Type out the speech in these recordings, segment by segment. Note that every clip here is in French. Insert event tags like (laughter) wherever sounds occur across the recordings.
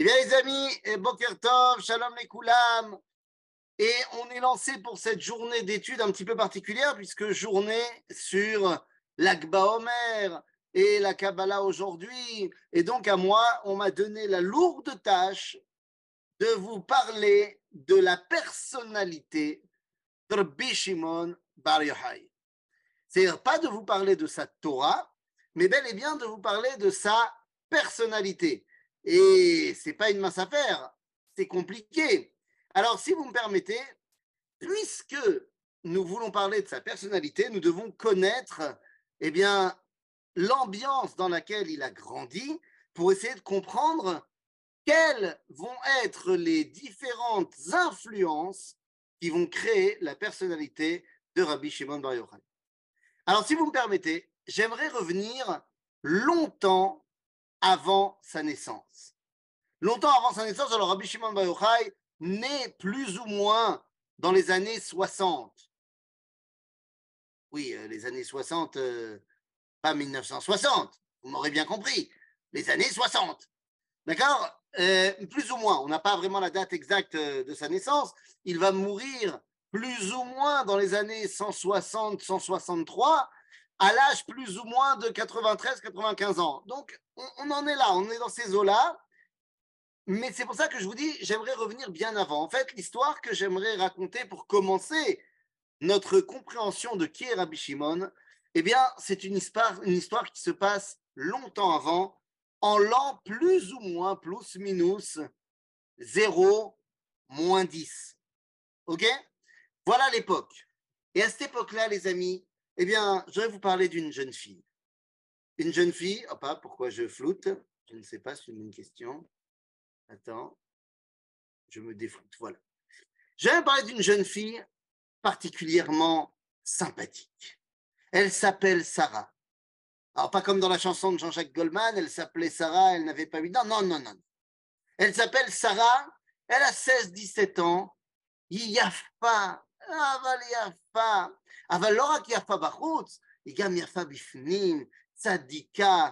Eh bien, les amis, et Boker Tov, Shalom les Koulam. Et on est lancé pour cette journée d'études un petit peu particulière, puisque journée sur l'Akba Omer et la Kabbalah aujourd'hui. Et donc, à moi, on m'a donné la lourde tâche de vous parler de la personnalité de Rabbi Shimon Bar Yochai. C'est-à-dire pas de vous parler de sa Torah, mais bel et bien de vous parler de sa personnalité. Et c'est pas une mince affaire, c'est compliqué. Alors, si vous me permettez, puisque nous voulons parler de sa personnalité, nous devons connaître, eh bien, l'ambiance dans laquelle il a grandi pour essayer de comprendre quelles vont être les différentes influences qui vont créer la personnalité de Rabbi Shimon Bar Yochai. Alors, si vous me permettez, j'aimerais revenir longtemps avant sa naissance. Longtemps avant sa naissance, alors Rabbi Shimon Bar Yochai naît plus ou moins dans les années 60. Oui, euh, les années 60, euh, pas 1960, vous m'aurez bien compris, les années 60. D'accord? Euh, Plus ou moins, on n'a pas vraiment la date exacte de sa naissance. Il va mourir plus ou moins dans les années 160-163, à l'âge plus ou moins de 93-95 ans. Donc, on, en est là, on est dans ces eaux-là. Mais c'est pour ça que je vous dis, j'aimerais revenir bien avant. En fait, l'histoire que j'aimerais raconter pour commencer notre compréhension de qui est Rabbi Shimon, eh bien, c'est une histoire, qui se passe longtemps avant, en l'an plus ou moins, plus minus, 0, moins 10. OK? Voilà l'époque. Et à cette époque-là, les amis, eh bien, je vais vous parler d'une jeune fille. Une jeune fille, oh hein, pas pourquoi je floute, je ne sais pas, c'est une question. Attends, je me défloute, voilà. Je vais vous parler d'une jeune fille particulièrement sympathique. Elle s'appelle Sarah. Alors, pas comme dans la chanson de Jean-Jacques Goldman, elle s'appelait Sarah, elle n'avait pas eu Non, non, non, non. Elle s'appelle Sarah, elle a 16-17 ans. Yafa, יפה, אבל לא רק יפה בחוץ, היא גם יפה בפנים, צדיקה.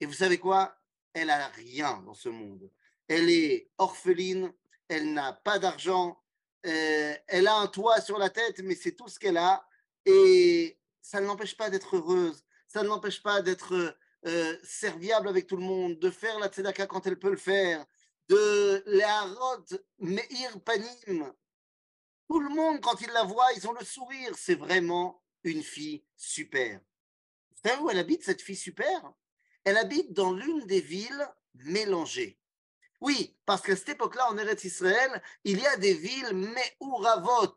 Et vous savez quoi Elle a rien dans ce monde. Elle est orpheline, elle n'a pas d'argent, euh, elle a un toit sur la tête, mais c'est tout ce qu'elle a. Et ça ne l'empêche pas d'être heureuse, ça ne l'empêche pas d'être euh, serviable avec tout le monde, de faire la tzedaka quand elle peut le faire, de l'harot meir panim, tout le monde, quand il la voit, ils ont le sourire. C'est vraiment une fille super. Vous savez où elle habite, cette fille super? Elle habite dans l'une des villes mélangées. Oui, parce qu'à cette époque-là, en Eretz Israël, il y a des villes Me'uravot,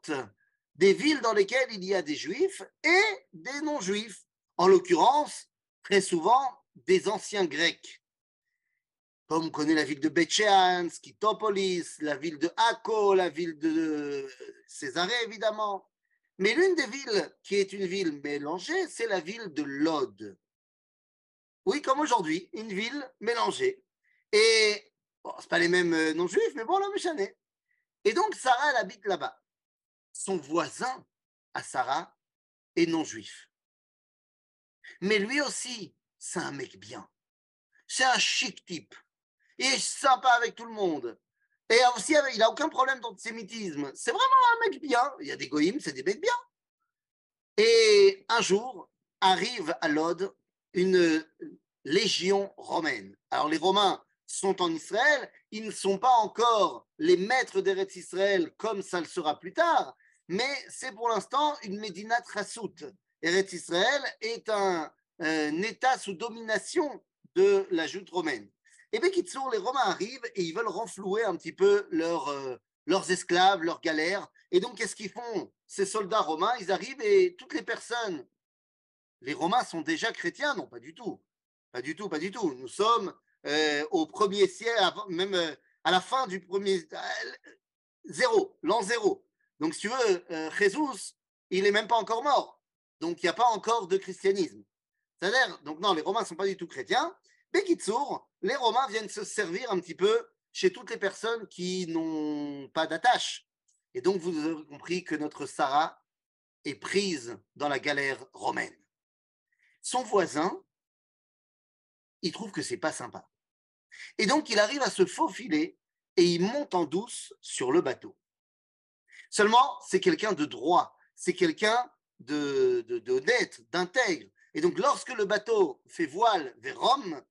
des villes dans lesquelles il y a des juifs et des non-juifs. En l'occurrence, très souvent, des anciens grecs comme on connaît la ville de Betchean, Skitopolis, la ville de Akko, la ville de Césarée, évidemment. Mais l'une des villes qui est une ville mélangée, c'est la ville de Lod. Oui, comme aujourd'hui, une ville mélangée. Et bon, ce pas les mêmes euh, non-juifs, mais bon, l'homme est Et donc, Sarah, elle habite là-bas. Son voisin à Sarah est non-juif. Mais lui aussi, c'est un mec bien. C'est un chic type il est sympa avec tout le monde. Et aussi, il n'a aucun problème d'antisémitisme. C'est vraiment un mec bien. Il y a des goïms, c'est des mecs bien. Et un jour, arrive à Lod une légion romaine. Alors, les Romains sont en Israël. Ils ne sont pas encore les maîtres d'Eretz Israël comme ça le sera plus tard. Mais c'est pour l'instant une Médina Trassout. Eretz Israël est un, un État sous domination de la joute romaine. Et bien, les Romains arrivent et ils veulent renflouer un petit peu euh, leurs esclaves, leurs galères. Et donc, qu'est-ce qu'ils font? Ces soldats romains, ils arrivent et toutes les personnes, les Romains sont déjà chrétiens? Non, pas du tout. Pas du tout, pas du tout. Nous sommes euh, au premier siècle, même euh, à la fin du premier. zéro, l'an zéro. Donc, si tu veux, Jésus, il n'est même pas encore mort. Donc, il n'y a pas encore de christianisme. C'est-à-dire, donc non, les Romains ne sont pas du tout chrétiens. Les Romains viennent se servir un petit peu chez toutes les personnes qui n'ont pas d'attache. Et donc, vous avez compris que notre Sarah est prise dans la galère romaine. Son voisin, il trouve que c'est pas sympa. Et donc, il arrive à se faufiler et il monte en douce sur le bateau. Seulement, c'est quelqu'un de droit, c'est quelqu'un d'honnête, d'intègre. Et donc, lorsque le bateau fait voile vers Rome,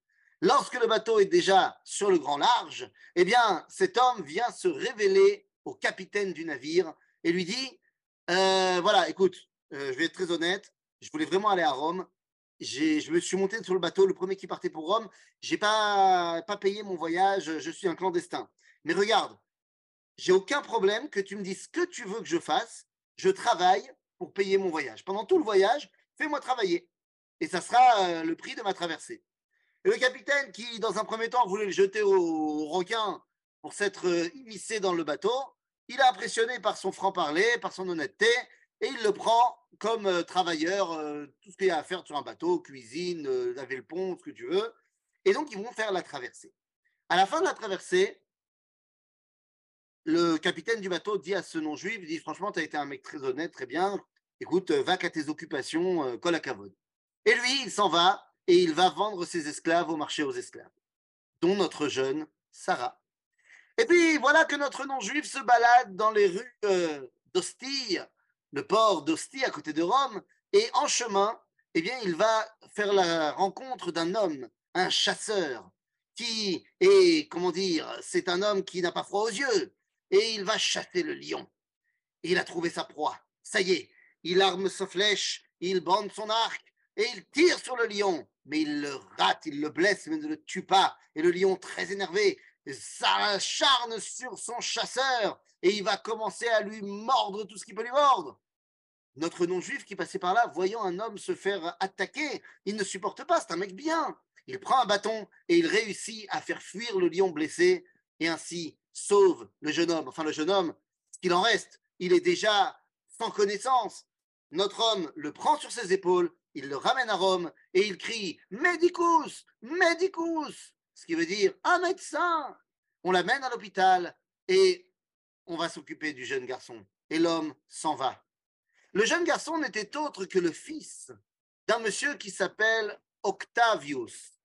lorsque le bateau est déjà sur le grand large, eh bien, cet homme vient se révéler au capitaine du navire et lui dit euh, Voilà, écoute, euh, je vais être très honnête, je voulais vraiment aller à Rome. Je me suis monté sur le bateau, le premier qui partait pour Rome. Je n'ai pas, payé mon voyage, je suis un clandestin. Mais regarde, j'ai aucun problème que tu me dises ce que tu veux que je fasse. Je travaille pour payer mon voyage. Pendant tout le voyage, fais-moi travailler. Et ça sera euh, le prix de ma traversée. Et le capitaine, qui dans un premier temps voulait le jeter au requin pour s'être euh, immiscé dans le bateau, il est impressionné par son franc-parler, par son honnêteté, et il le prend comme euh, travailleur, tout ce qu'il y a à faire sur un bateau, cuisine, laver le pont, ce que tu veux. Et donc, ils vont faire la traversée. À la fin de la traversée, le capitaine du bateau dit à ce non-juif, il dit franchement, tu as été un mec très honnête, très bien, écoute, va qu'à tes occupations, euh, colle à cavode. Et lui, il s'en va et il va vendre ses esclaves au marché aux esclaves, dont notre jeune Sarah. Et puis voilà que notre non-juif se balade dans les rues euh, d'Ostie, le port d'Ostie à côté de Rome, et en chemin, eh bien, il va faire la rencontre d'un homme, un chasseur, qui est, comment dire, c'est un homme qui n'a pas froid aux yeux, et il va chasser le lion. Il a trouvé sa proie. Ça y est, il arme sa flèche, il bande son arc et il tire sur le lion. Mais il le rate, il le blesse, mais ne le tue pas. Et le lion, très énervé, s'acharne sur son chasseur et il va commencer à lui mordre tout ce qu'il peut lui mordre. Notre non-juif qui passait par là, voyant un homme se faire attaquer, il ne supporte pas, c'est un mec bien. Il prend un bâton et il réussit à faire fuir le lion blessé et ainsi sauve le jeune homme. Enfin, le jeune homme, ce qu'il en reste, il est déjà sans connaissance. Notre homme le prend sur ses épaules, il le ramène à Rome et il crie Medicus, Medicus, ce qui veut dire un médecin. On l'amène à l'hôpital et on va s'occuper du jeune garçon. Et l'homme s'en va. Le jeune garçon n'était autre que le fils d'un monsieur qui s'appelle Octavius.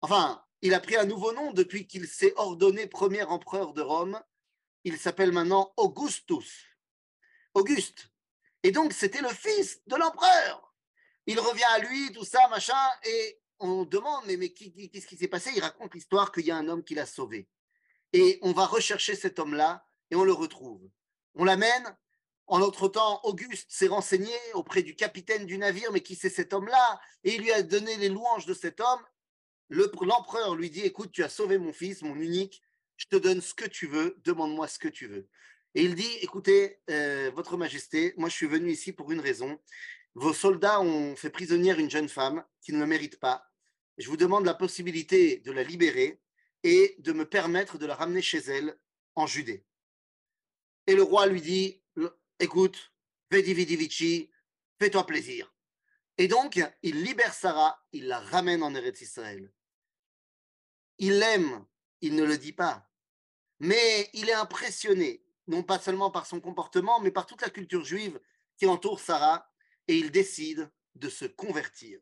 Enfin, il a pris un nouveau nom depuis qu'il s'est ordonné premier empereur de Rome. Il s'appelle maintenant Augustus. Auguste. Et donc, c'était le fils de l'empereur. Il revient à lui, tout ça, machin, et on demande, mais, mais qu'est-ce qui s'est passé? Il raconte l'histoire qu'il y a un homme qui l'a sauvé. Et on va rechercher cet homme-là, et on le retrouve. On l'amène. En autre temps, Auguste s'est renseigné auprès du capitaine du navire, mais qui c'est cet homme-là? Et il lui a donné les louanges de cet homme, l'empereur lui dit, écoute, tu as sauvé mon fils, mon unique, je te donne ce que tu veux, demande-moi ce que tu veux. Et il dit, écoutez, euh, Votre Majesté, moi je suis venu ici pour une raison. Vos soldats ont fait prisonnière une jeune femme qui ne le mérite pas. Je vous demande la possibilité de la libérer et de me permettre de la ramener chez elle en Judée. Et le roi lui dit, écoute, vedi vidi vici, fais-toi plaisir. Et donc, il libère Sarah, il la ramène en Eretz Israël. Il l'aime, il ne le dit pas, mais il est impressionné, non pas seulement par son comportement, mais par toute la culture juive qui entoure Sarah, et il décide de se convertir.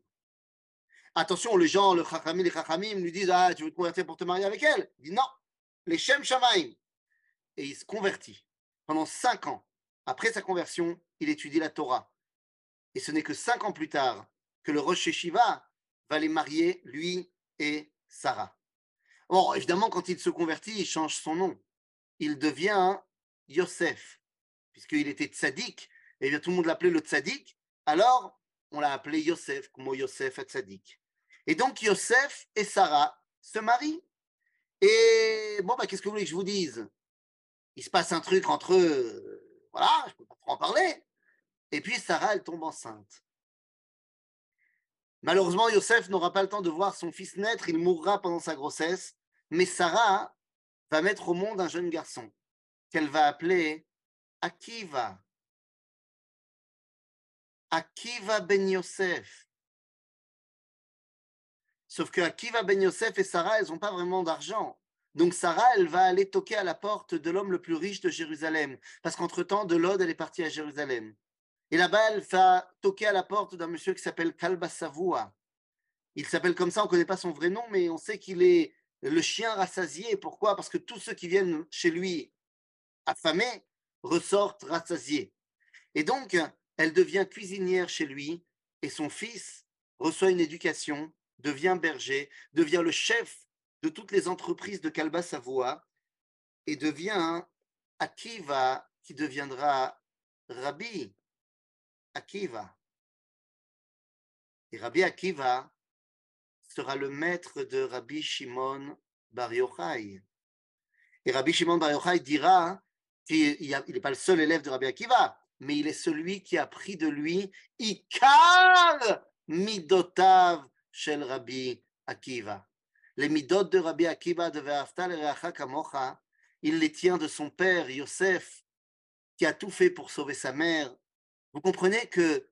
Attention, les gens, le Chachamim, les Chachamim lui disent Ah, tu veux te convertir pour te marier avec elle? Il dit Non, les Shem Shamaim. Et il se convertit. Pendant cinq ans, après sa conversion, il étudie la Torah. Et ce n'est que cinq ans plus tard que le Rosh Shiva va les marier, lui et Sarah. Bon, évidemment, quand il se convertit, il change son nom. Il devient Yosef, puisqu'il était tzaddik, et bien tout le monde l'appelait le tzaddik. Alors, on l'a appelé Yosef, comme Yosef à tzaddik. Et donc, Yosef et Sarah se marient. Et bon, bah, qu'est-ce que vous voulez que je vous dise? Il se passe un truc entre eux. Voilà, je ne peux pas en parler. Et puis Sarah, elle tombe enceinte. Malheureusement, Yosef n'aura pas le temps de voir son fils naître, il mourra pendant sa grossesse, mais Sarah va mettre au monde un jeune garçon qu'elle va appeler Akiva. Akiva ben Yosef. Sauf que Akiva ben Yosef et Sarah, elles n'ont pas vraiment d'argent. Donc Sarah, elle va aller toquer à la porte de l'homme le plus riche de Jérusalem, parce qu'entre-temps, de l'Ode, elle est partie à Jérusalem. Et là-bas, elle va toquer à la porte d'un monsieur qui s'appelle Kalba Savoua. Il s'appelle comme ça, on ne connaît pas son vrai nom, mais on sait qu'il est le chien rassasié. Pourquoi? Parce que tous ceux qui viennent chez lui affamés ressortent rassasiés. Et donc, elle devient cuisinière chez lui et son fils reçoit une éducation, devient berger, devient le chef de toutes les entreprises de Kalba Savoie et devient Akiva qui deviendra Rabbi Akiva. Et Rabbi Akiva sera le maître de Rabbi Shimon Bar Yochai. Et Rabbi Shimon Bar Yochai dira qu'il n'est pas le seul élève de Rabbi Akiva, mais il est celui qui a pris de lui Ikar Midotav shel Rabbi Akiva. Les midot de Rabbi Akiva de Ve'aftal Kamocha, il les tient de son père Yosef, qui a tout fait pour sauver sa mère. Vous comprenez que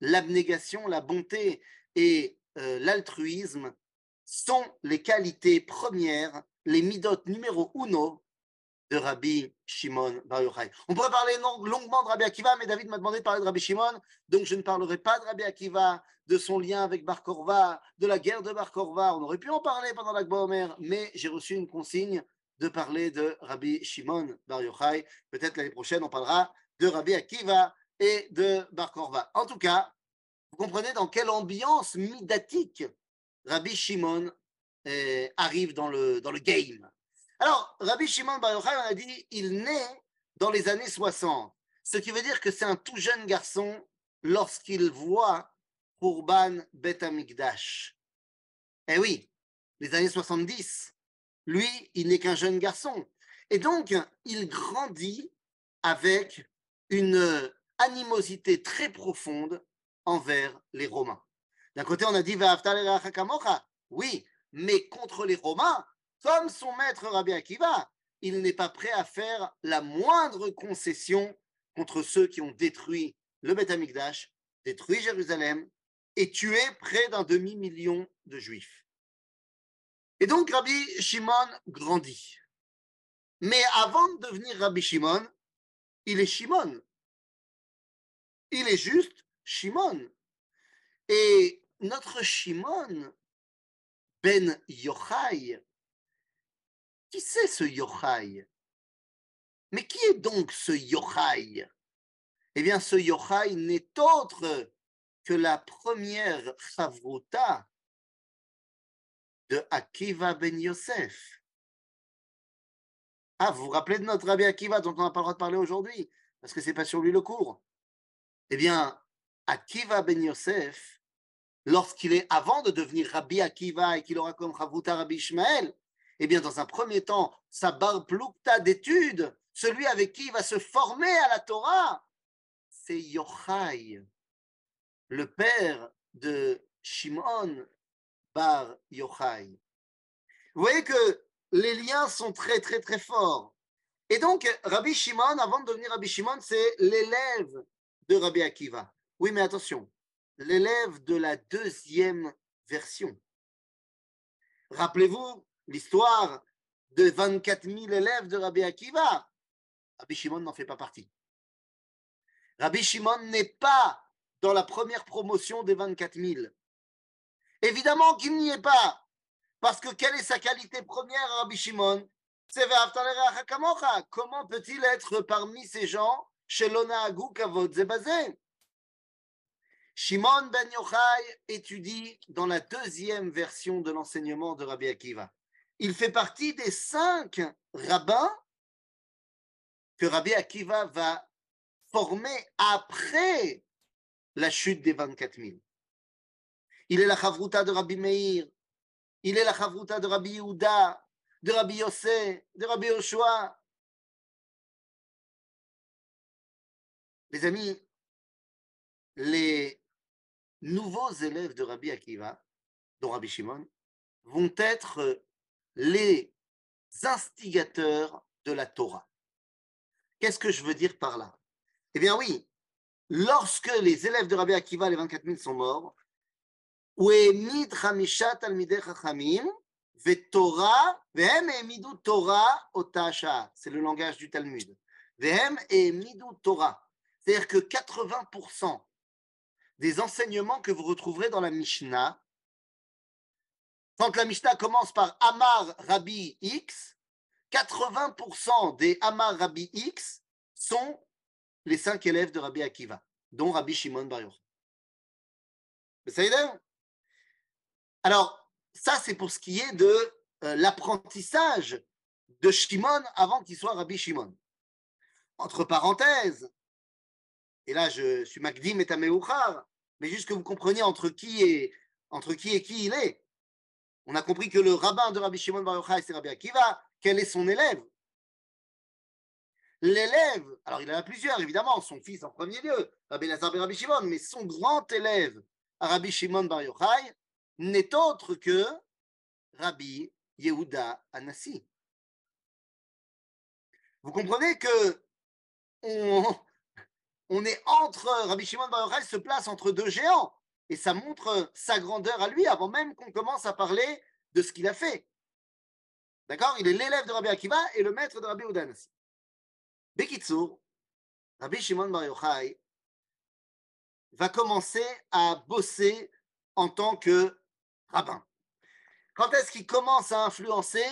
l'abnégation, la bonté et euh, l'altruisme sont les qualités premières, les midot numéro uno Rabbi Shimon Bar Yochai. On pourrait parler longuement de Rabbi Akiva, mais David m'a demandé de parler de Rabbi Shimon, donc je ne parlerai pas de Rabbi Akiva, de son lien avec Bar Korva, de la guerre de Bar Korva. On aurait pu en parler pendant la Omer, mais j'ai reçu une consigne de parler de Rabbi Shimon Bar Yochai. Peut-être l'année prochaine, on parlera de Rabbi Akiva et de Bar Korva. En tout cas, vous comprenez dans quelle ambiance midatique Rabbi Shimon euh, arrive dans le game. Alors, Rabbi Shimon Bar Yochai, a dit, il naît dans les années 60, ce qui veut dire que c'est un tout jeune garçon lorsqu'il voit Kurban Bet Amikdash. Eh oui, les années 70, lui, il n'est qu'un jeune garçon. Et donc, il grandit avec une animosité très profonde envers les Romains. D'un côté, on a dit oui, mais contre les Romains, comme son maître Rabbi Akiva, il n'est pas prêt à faire la moindre concession contre ceux qui ont détruit le Beth Amikdash, détruit Jérusalem et tué près d'un demi-million de juifs. Et donc Rabbi Shimon grandit. Mais avant de devenir Rabbi Shimon, il est Shimon. Il est juste Shimon. Et notre Shimon, Ben Yochai, qui c'est ce Yochai? Mais qui est donc ce Yochai? Eh bien, ce Yochai n'est autre que la première Chavruta de Akiva ben Yosef. Ah, vous vous rappelez de notre Rabbi Akiva dont on n'a pas le droit de parler aujourd'hui, parce que c'est pas sur lui le cours. Eh bien, Akiva ben Yosef, lorsqu'il est avant de devenir Rabbi Akiva et qu'il aura comme Chavruta Rabbi Ishmael, eh bien, dans un premier temps, sa barploukta d'études, celui avec qui il va se former à la Torah, c'est Yochai, le père de Shimon bar Yochai. Vous voyez que les liens sont très, très, très forts. Et donc, Rabbi Shimon, avant de devenir Rabbi Shimon, c'est l'élève de Rabbi Akiva. Oui, mais attention, l'élève de la deuxième version. Rappelez-vous, l'histoire de 24 000 élèves de Rabbi Akiva. Rabbi Shimon n'en fait pas partie. Rabbi Shimon n'est pas dans la première promotion des 24 000. Évidemment qu'il n'y est pas. Parce que quelle est sa qualité première, Rabbi Shimon? C'est Comment peut-il être parmi ces gens chez Agou Kavod Zebazé? Shimon ben Yochai étudie dans la deuxième version de l'enseignement de Rabbi Akiva il fait partie des cinq rabbins que Rabbi Akiva va former après la chute des 24 000. Il est la chavruta de Rabbi Meir, il est la chavruta de Rabbi Yehuda, de Rabbi Yossé, de Rabbi Yoshua. Les amis, les nouveaux élèves de Rabbi Akiva, dont Rabbi Shimon, vont être les instigateurs de la Torah. Qu'est-ce que je veux dire par là? Eh bien oui, lorsque les élèves de Rabbi Akiva, les 24 000, sont morts, c'est le langage du Talmud. Torah. C'est-à-dire que 80% des enseignements que vous retrouverez dans la Mishnah quand la Mishnah commence par Amar Rabbi X, 80% des Amar Rabbi X sont les cinq élèves de Rabbi Akiva, dont Rabbi Shimon Bar Yochai. Alors, ça, c'est pour ce qui est de euh, l'apprentissage de Shimon avant qu'il soit Rabbi Shimon. Entre parenthèses, et là je suis Magdim et Tameuchar, mais juste que vous compreniez entre qui et qui il est. On a compris que le rabbin de Rabbi Shimon Bar Yochai, c'est Rabbi Akiva. Quel est son élève? L'élève, alors il en a plusieurs évidemment, son fils en premier lieu, Rabbi Lazar ben Rabbi Shimon, mais son grand élève, Rabbi Shimon Bar Yochai, n'est autre que Rabbi Yehuda Anassi. Vous comprenez que on, est entre Rabbi Shimon Bar Yochai se place entre deux géants et ça montre sa grandeur à lui avant même qu'on commence à parler de ce qu'il a fait. D'accord? Il est l'élève de Rabbi Akiva et le maître de Rabbi Yehuda Anassi. Bekitsur, Rabbi Shimon Bar Yochai va commencer à bosser en tant que rabbin. Quand est-ce qu'il commence à influencer?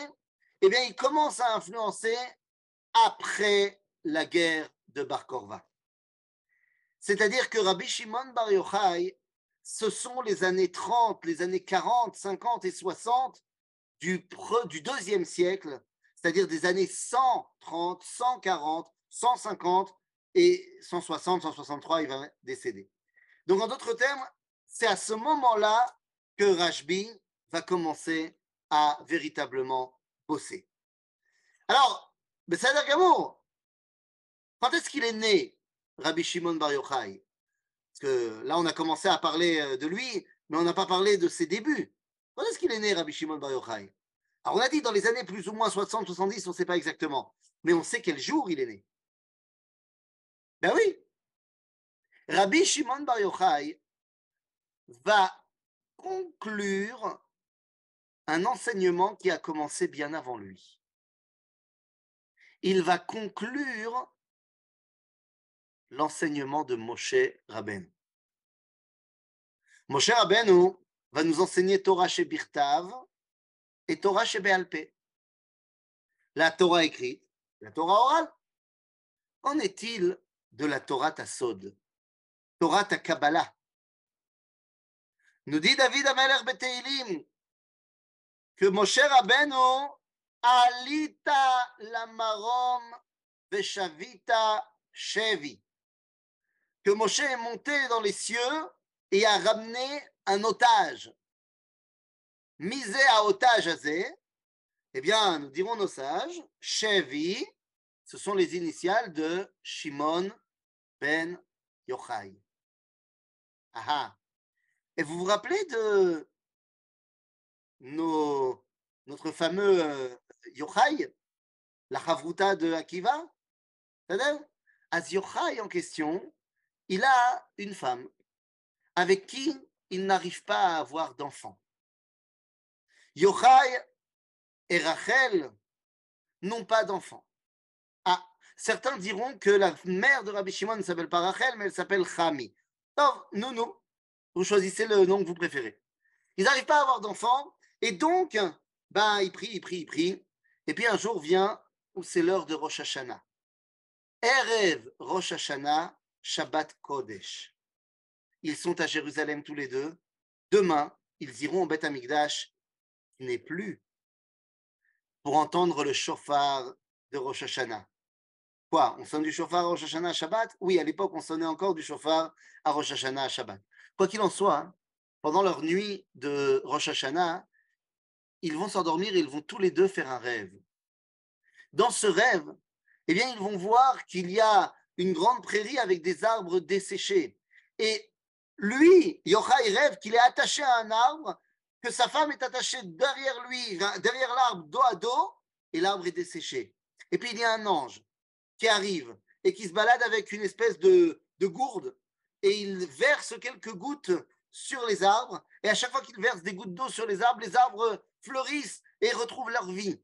Eh bien, il commence à influencer après la guerre de Bar Korva. C'est-à-dire que Rabbi Shimon Bar Yochai, ce sont les années 30, les années 40, 50 et 60 du, deuxième siècle, c'est-à-dire des années 130, 140, 150 et 160, 163, il va décéder. Donc, en d'autres termes, c'est à ce moment-là que Rashbi va commencer à véritablement bosser. Alors, Bessader Gamour, quand est-ce qu'il est né, Rabbi Shimon Bar Yochai? Parce que là, on a commencé à parler euh, de lui, mais on n'a pas parlé de ses débuts. Quand est-ce qu'il est né, Rabbi Shimon Bar Yochai? Alors, on a dit dans les années plus ou moins 60, 70, on ne sait pas exactement, mais on sait quel jour il est né. Ben oui. Rabbi Shimon Bar Yochai va conclure un enseignement qui a commencé bien avant lui. Il va conclure l'enseignement de Moshe Rabbeinu. Moshe Rabbeinu va nous enseigner Torah chez Birtav et Torah chez Bealpe. La Torah écrite, la Torah orale. Qu'en est-il de la Torah Tassod, Torah ta Kabbalah? Nous dit David Ameler Beteilim que Moshe Rabbeinu alita la marom veshavita shevi. Que Moshe est monté dans les cieux et a ramené un otage. Misé à otage azé, eh bien, nous dirons nos sages, Shevi, ce sont les initiales de Shimon ben Yochai. Aha. Et vous vous rappelez de notre fameux euh, Yochai, la Chavruta de Akiva Az Yochai en question, il a une femme avec qui il n'arrive pas à avoir d'enfant. Yochai et Rachel n'ont pas d'enfant. Ah, certains diront que la mère de Rabbi Shimon ne s'appelle pas Rachel, mais elle s'appelle Chami. Non, non, non. Vous choisissez le nom que vous préférez. Ils n'arrivent pas à avoir d'enfants, et donc, ben, ils prient, ils prient, ils prient. Et puis un jour vient où c'est l'heure de Rosh Hashanah. Erev Rosh Hashanah, Shabbat Kodesh. Ils sont à Jérusalem tous les deux. Demain, ils iront au Beth Amikdash, qui n'est plus, pour entendre le chauffard de Rosh Hashanah. Quoi On sonne du chauffard à Rosh Hashanah à Shabbat? Oui, à l'époque, on sonnait encore du chauffard à Rosh Hashanah à Shabbat. Quoi qu'il en soit, pendant leur nuit de Rosh Hashanah, ils vont s'endormir et ils vont tous les deux faire un rêve. Dans ce rêve, eh bien, ils vont voir qu'il y a une grande prairie avec des arbres desséchés. Et lui, Yochai rêve qu'il est attaché à un arbre, que sa femme est attachée derrière lui, derrière l'arbre, dos à dos, et l'arbre est desséché. Et puis il y a un ange qui arrive et qui se balade avec une espèce de, gourde et il verse quelques gouttes sur les arbres. Et à chaque fois qu'il verse des gouttes d'eau sur les arbres, les arbres fleurissent et retrouvent leur vie.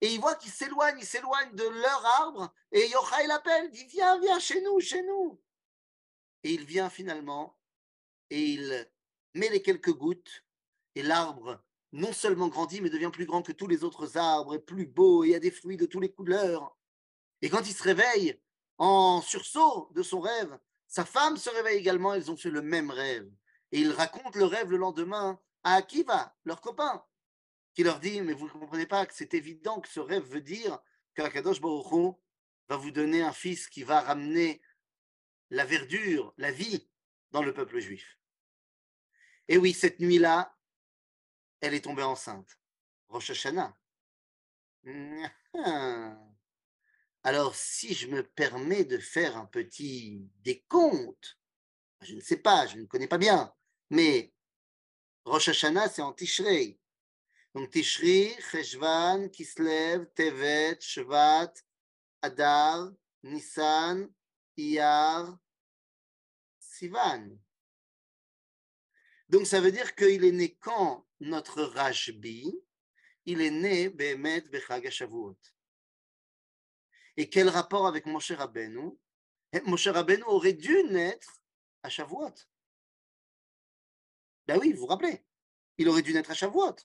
Et il voit qu'ils s'éloignent, ils s'éloignent de leur arbre. Et Yochai l'appelle, dit Viens, viens chez nous, chez nous. Et il vient finalement et il met les quelques gouttes et l'arbre non seulement grandit, mais devient plus grand que tous les autres arbres, et plus beau, et il a des fruits de toutes les couleurs. Et quand il se réveille, en sursaut de son rêve, sa femme se réveille également, ils ont fait le même rêve. Et il raconte le rêve le lendemain à Akiva, leur copain, qui leur dit, mais vous ne comprenez pas que c'est évident que ce rêve veut dire qu'Akadosh Baruch va vous donner un fils qui va ramener la verdure, la vie dans le peuple juif. Et oui, cette nuit-là, elle est tombée enceinte. Rosh Hashanah. (laughs) Alors, si je me permets de faire un petit décompte, je ne sais pas, je ne connais pas bien, mais Rosh Hashanah, c'est en Tishrei. Donc, Tishri, Cheshvan, Kislev, Tevet, Shvat, Adar, Nissan, Iyar, Sivan. Donc, ça veut dire qu'il est né quand notre Rashbi, il est né Behemet Bechag Shavuot. Et quel rapport avec Moshe Rabbeinu? Eh, Moshe Rabbeinu aurait dû naître à Shavuot. Ben oui, vous vous rappelez, il aurait dû naître à Shavuot.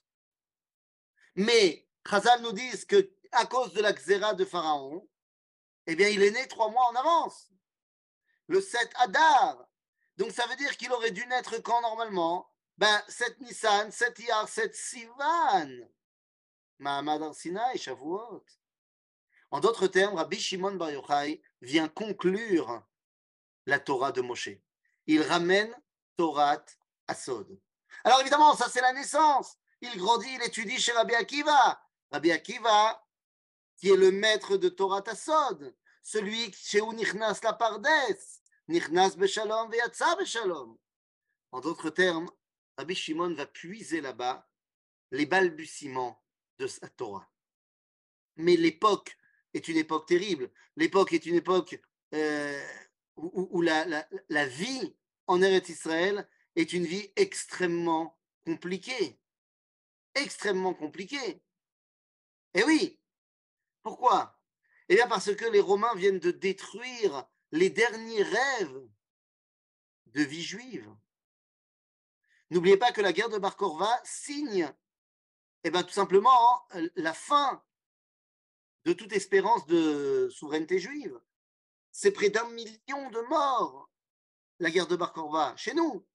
Mais Chazal nous dit que à cause de la xéra de Pharaon, eh bien, il est né trois mois en avance. Le 7 Adar, donc ça veut dire qu'il aurait dû naître quand normalement? Ben 7 Nissan, 7 Iyar, 7 Sivan. Mahamad Arsina et Shavuot. En d'autres termes, Rabbi Shimon Bar Yochai vient conclure la Torah de Moshe. Il ramène Torah à Sod. Alors évidemment, ça c'est la naissance. Il grandit, il étudie chez Rabbi Akiva. Rabbi Akiva, qui est le maître de Torah Sod, celui chez où Nichnas la Pardes, Nichnas Beshalom Veyatsa Beshalom. En d'autres termes, Rabbi Shimon va puiser là-bas les balbutiements de sa Torah. Mais l'époque est une époque terrible. L'époque est une époque euh, où, la, la, vie en Eretz Israël est une vie extrêmement compliquée. Extrêmement compliquée. Et oui, pourquoi? Eh bien parce que les Romains viennent de détruire les derniers rêves de vie juive. N'oubliez pas que la guerre de Bar signe eh bien, tout simplement la fin de toute espérance de souveraineté juive. C'est près d'un million de morts, la guerre de Bar chez nous.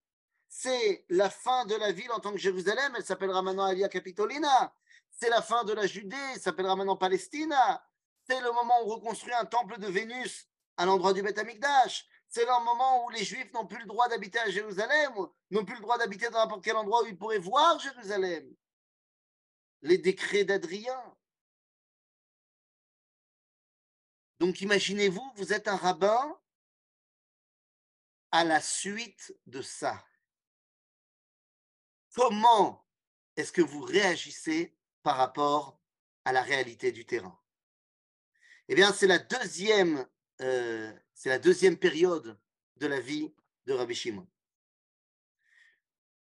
C'est la fin de la ville en tant que Jérusalem, elle s'appellera maintenant Alia Capitolina. C'est la fin de la Judée, elle s'appellera maintenant Palestina. C'est le moment où on reconstruit un temple de Vénus à l'endroit du Beth Amikdash. C'est le moment où les Juifs n'ont plus le droit d'habiter à Jérusalem, n'ont plus le droit d'habiter dans n'importe quel endroit où ils pourraient voir Jérusalem. Les décrets d'Adrien. Donc imaginez-vous, vous êtes un rabbin à la suite de ça. Comment est-ce que vous réagissez par rapport à la réalité du terrain? Eh bien, c'est la deuxième euh, période de la vie de Rabbi Shimon.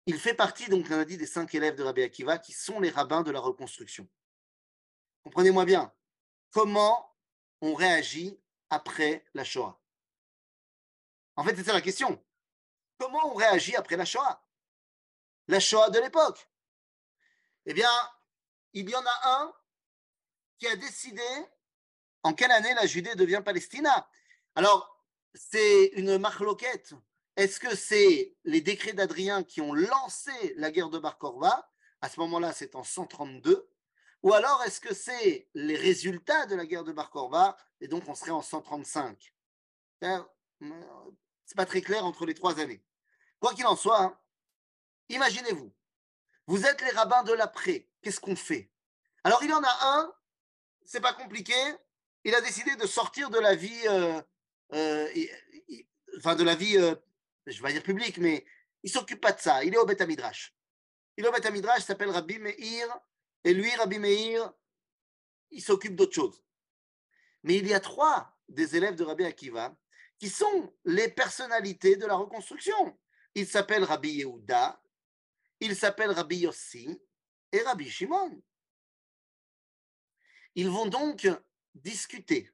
Il fait partie, donc, on a dit, des cinq élèves de Rabbi Akiva qui sont les rabbins de la reconstruction. Comprenez-moi bien, comment on réagit après la Shoah? En fait, c'est ça la question. Comment on réagit après la Shoah? La Shoah de l'époque Eh bien, il y en a un qui a décidé en quelle année la Judée devient Palestina Alors, c'est une marloquette. Est-ce que c'est les décrets d'Adrien qui ont lancé la guerre de Bar Korva À ce moment-là, c'est en 132. Ou alors, est-ce que c'est les résultats de la guerre de Bar Korva Et donc, on serait en 135. C'est pas très clair entre les trois années. Quoi qu'il en soit, hein, imaginez-vous, vous êtes les rabbins de l'après. Qu'est-ce qu'on fait? Alors, il y en a un, c'est pas compliqué, il a décidé de sortir de la vie, euh, euh, enfin de la vie, euh, je vais dire publique, mais il s'occupe pas de ça. Il est au Beth Midrash. Il est au Beth Midrash, s'appelle Rabbi Meir, et lui, Rabbi Meir, il s'occupe d'autre chose. Mais il y a trois des élèves de Rabbi Akiva qui sont les personnalités de la reconstruction. Il s'appelle Rabbi Yehuda, il s'appelle Rabbi Yossi et Rabbi Shimon. Ils vont donc discuter.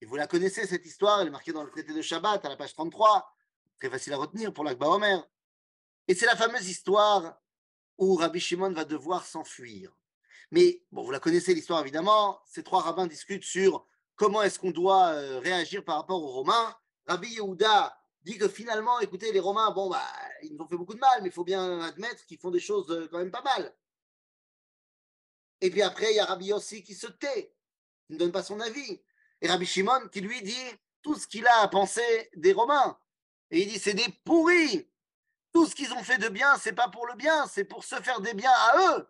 Et vous la connaissez, cette histoire, elle est marquée dans le traité de Shabbat, à la page 33, très facile à retenir pour l'Akba Omer. Et c'est la fameuse histoire où Rabbi Shimon va devoir s'enfuir. Mais bon, vous la connaissez l'histoire évidemment. Ces trois rabbins discutent sur comment est-ce qu'on doit euh, réagir par rapport aux Romains. Rabbi Yehuda dit que finalement, écoutez, les Romains, bon, bah, ils nous ont fait beaucoup de mal, mais il faut bien admettre qu'ils font des choses euh, quand même pas mal. Et puis après, il y a Rabbi aussi qui se tait, qui ne donne pas son avis. Et Rabbi Shimon qui lui dit tout ce qu'il a à penser des Romains. Et il dit c'est des pourris. Tout ce qu'ils ont fait de bien, c'est pas pour le bien, c'est pour se faire des biens à eux.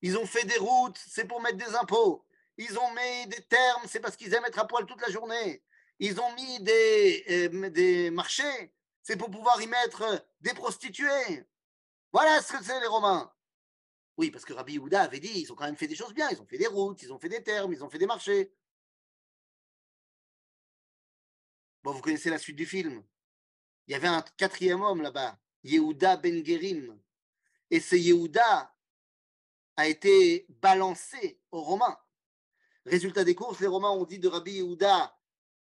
Ils ont fait des routes, c'est pour mettre des impôts. Ils ont mis des termes, c'est parce qu'ils aiment être à poil toute la journée. Ils ont mis des, euh, des marchés, c'est pour pouvoir y mettre des prostituées. Voilà ce que c'est les Romains. Oui, parce que Rabbi Yehuda avait dit, ils ont quand même fait des choses bien, ils ont fait des routes, ils ont fait des termes, ils ont fait des marchés. Bon, vous connaissez la suite du film. Il y avait un quatrième homme là-bas, Yehuda Ben Gerim. Et ce Yehuda a été balancé aux Romains. Résultat des courses, les Romains ont dit de Rabbi Yehuda,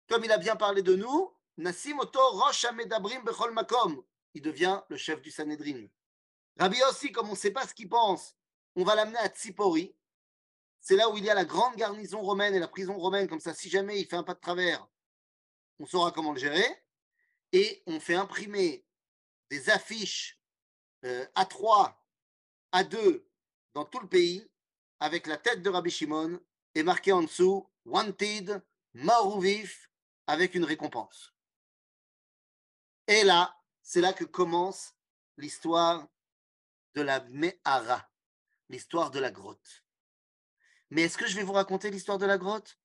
comme il a bien parlé de nous, Nassim Oto Rosh Amedabrim Bechol Makom. Il devient le chef du Sanhedrin. Rabbi aussi, comme on ne sait pas ce qu'il pense, on va l'amener à Tsipori. C'est là où il y a la grande garnison romaine et la prison romaine. Comme ça, si jamais il fait un pas de travers, on saura comment le gérer. Et on fait imprimer des affiches euh, à 3, à 2 dans tout le pays avec la tête de Rabbi Shimon et marqué en dessous Wanted, mort avec une récompense. Et là, c'est là que commence l'histoire de la Mehara, l'histoire de la grotte. Mais est-ce que je vais vous raconter l'histoire de la grotte?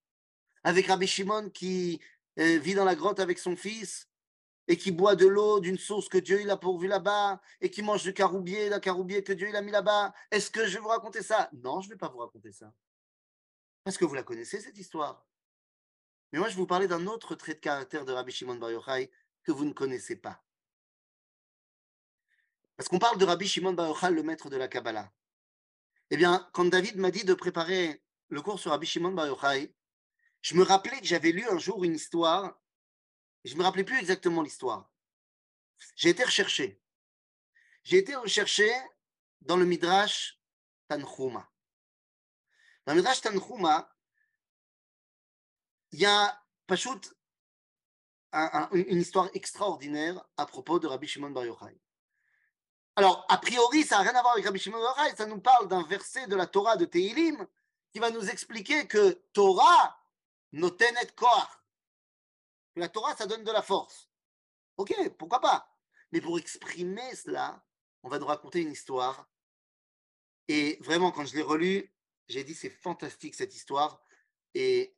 Avec Rabbi Shimon qui euh, vit dans la grotte avec son fils et qui boit de l'eau d'une source que Dieu il a pourvu là-bas et qui mange du caroubier, d'un caroubier que Dieu il a mis là-bas. Est-ce que je vais vous raconter ça? Non, je ne vais pas vous raconter ça. Parce que vous la connaissez, cette histoire. Mais moi, je vous parler d'un autre trait de caractère de Rabbi Shimon Bar Yochai que vous ne connaissez pas. Parce qu'on parle de Rabbi Shimon Bar Yochai, le maître de la Kabbalah. Eh bien, quand David m'a dit de préparer le cours sur Rabbi Shimon Bar Yochai, je me rappelais que j'avais lu un jour une histoire, je ne me rappelais plus exactement l'histoire. J'ai été recherché. J'ai été recherché dans le Midrash Tanchuma. Dans le Midrash Tanchuma, il y a Pachout, une histoire extraordinaire à propos de Rabbi Shimon Bar Yochai. Alors, a priori, ça n'a rien à voir avec Rabbi Shimon Bar Yochai, ça nous parle d'un verset de la Torah de Tehilim qui va nous expliquer que Torah notenet. Que la Torah, ça donne de la force. Ok, pourquoi pas? Mais pour exprimer cela, on va nous raconter une histoire. Et vraiment, quand je l'ai relue, j'ai dit c'est fantastique cette histoire. Et,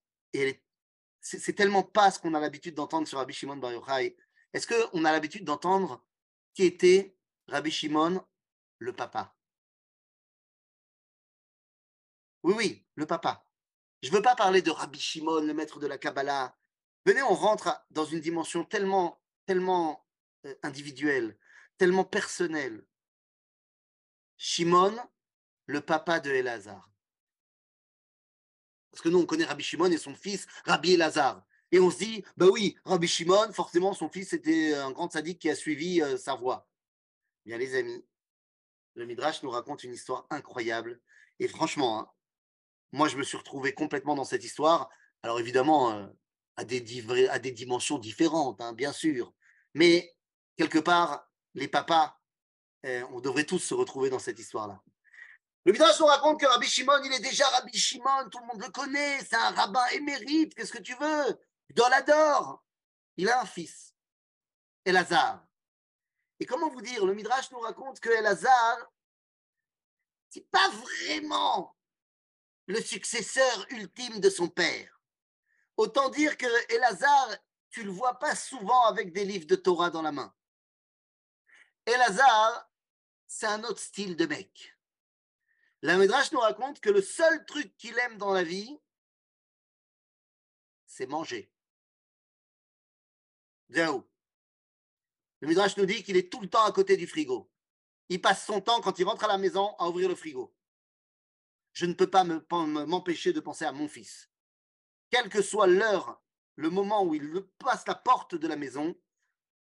c'est tellement pas ce qu'on a l'habitude d'entendre sur Rabbi Shimon Bar Yochai. Est-ce qu'on a l'habitude d'entendre qui était Rabbi Shimon, le papa? Oui, oui, le papa. Je ne veux pas parler de Rabbi Shimon, le maître de la Kabbalah. Venez, on rentre dans une dimension tellement, tellement euh, individuelle, tellement personnelle. Shimon, le papa de Elazar. Parce que nous, on connaît Rabbi Shimon et son fils, Rabbi Elazar. Et on se dit, bah oui, Rabbi Shimon, forcément, son fils était un grand sadique qui a suivi euh, sa voie. Bien, les amis, le Midrash nous raconte une histoire incroyable. Et franchement, hein, moi, je me suis retrouvé complètement dans cette histoire. Alors, évidemment, euh, à, des à, des dimensions différentes, hein, bien sûr. Mais, quelque part, les papas, euh, on devrait tous se retrouver dans cette histoire-là. Le Midrash nous raconte que Rabbi Shimon, il est déjà Rabbi Shimon, tout le monde le connaît, c'est un rabbin émérite, qu'est-ce que tu veux? Dolador. Il a un fils, Elazar. Et comment vous dire, le Midrash nous raconte que Elazar, c'est pas vraiment le successeur ultime de son père. Autant dire que Elazar, tu le vois pas souvent avec des livres de Torah dans la main. Elazar, c'est un autre style de mec. La Midrash nous raconte que le seul truc qu'il aime dans la vie, c'est manger. où? Le Midrash nous dit qu'il est tout le temps à côté du frigo. Il passe son temps, quand il rentre à la maison, à ouvrir le frigo. Je ne peux pas m'empêcher de penser à mon fils. Quelle que soit l'heure, le moment où il passe la porte de la maison,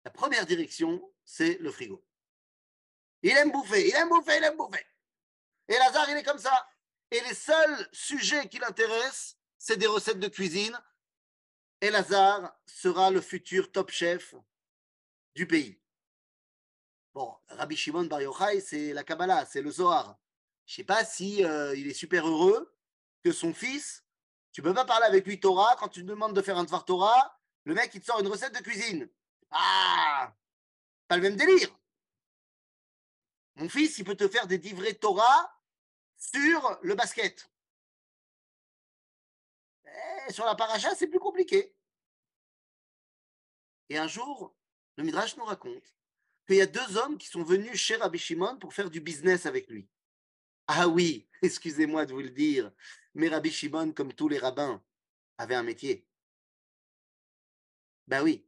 la première direction, c'est le frigo. Il aime bouffer, il aime bouffer, il aime bouffer. Et Lazare, il est comme ça. Et les seuls sujets qui l'intéressent, c'est des recettes de cuisine. Et Lazare sera le futur top chef du pays. Bon, Rabbi Shimon Bar Yochai, c'est la Kabbalah, c'est le Zohar. Je ne sais pas si euh, il est super heureux que son fils, tu ne peux pas parler avec lui Torah, quand tu demandes de faire un Dvar Torah, le mec, il te sort une recette de cuisine. Ah Pas le même délire. Mon fils, il peut te faire des livrets Torah sur le basket. Eh, sur la paracha, c'est plus compliqué. Et un jour, le Midrash nous raconte qu'il y a deux hommes qui sont venus chez Rabbi Shimon pour faire du business avec lui. Ah oui, (laughs) excusez-moi de vous le dire, mais Rabbi Shimon, comme tous les rabbins, avait un métier. Ben oui,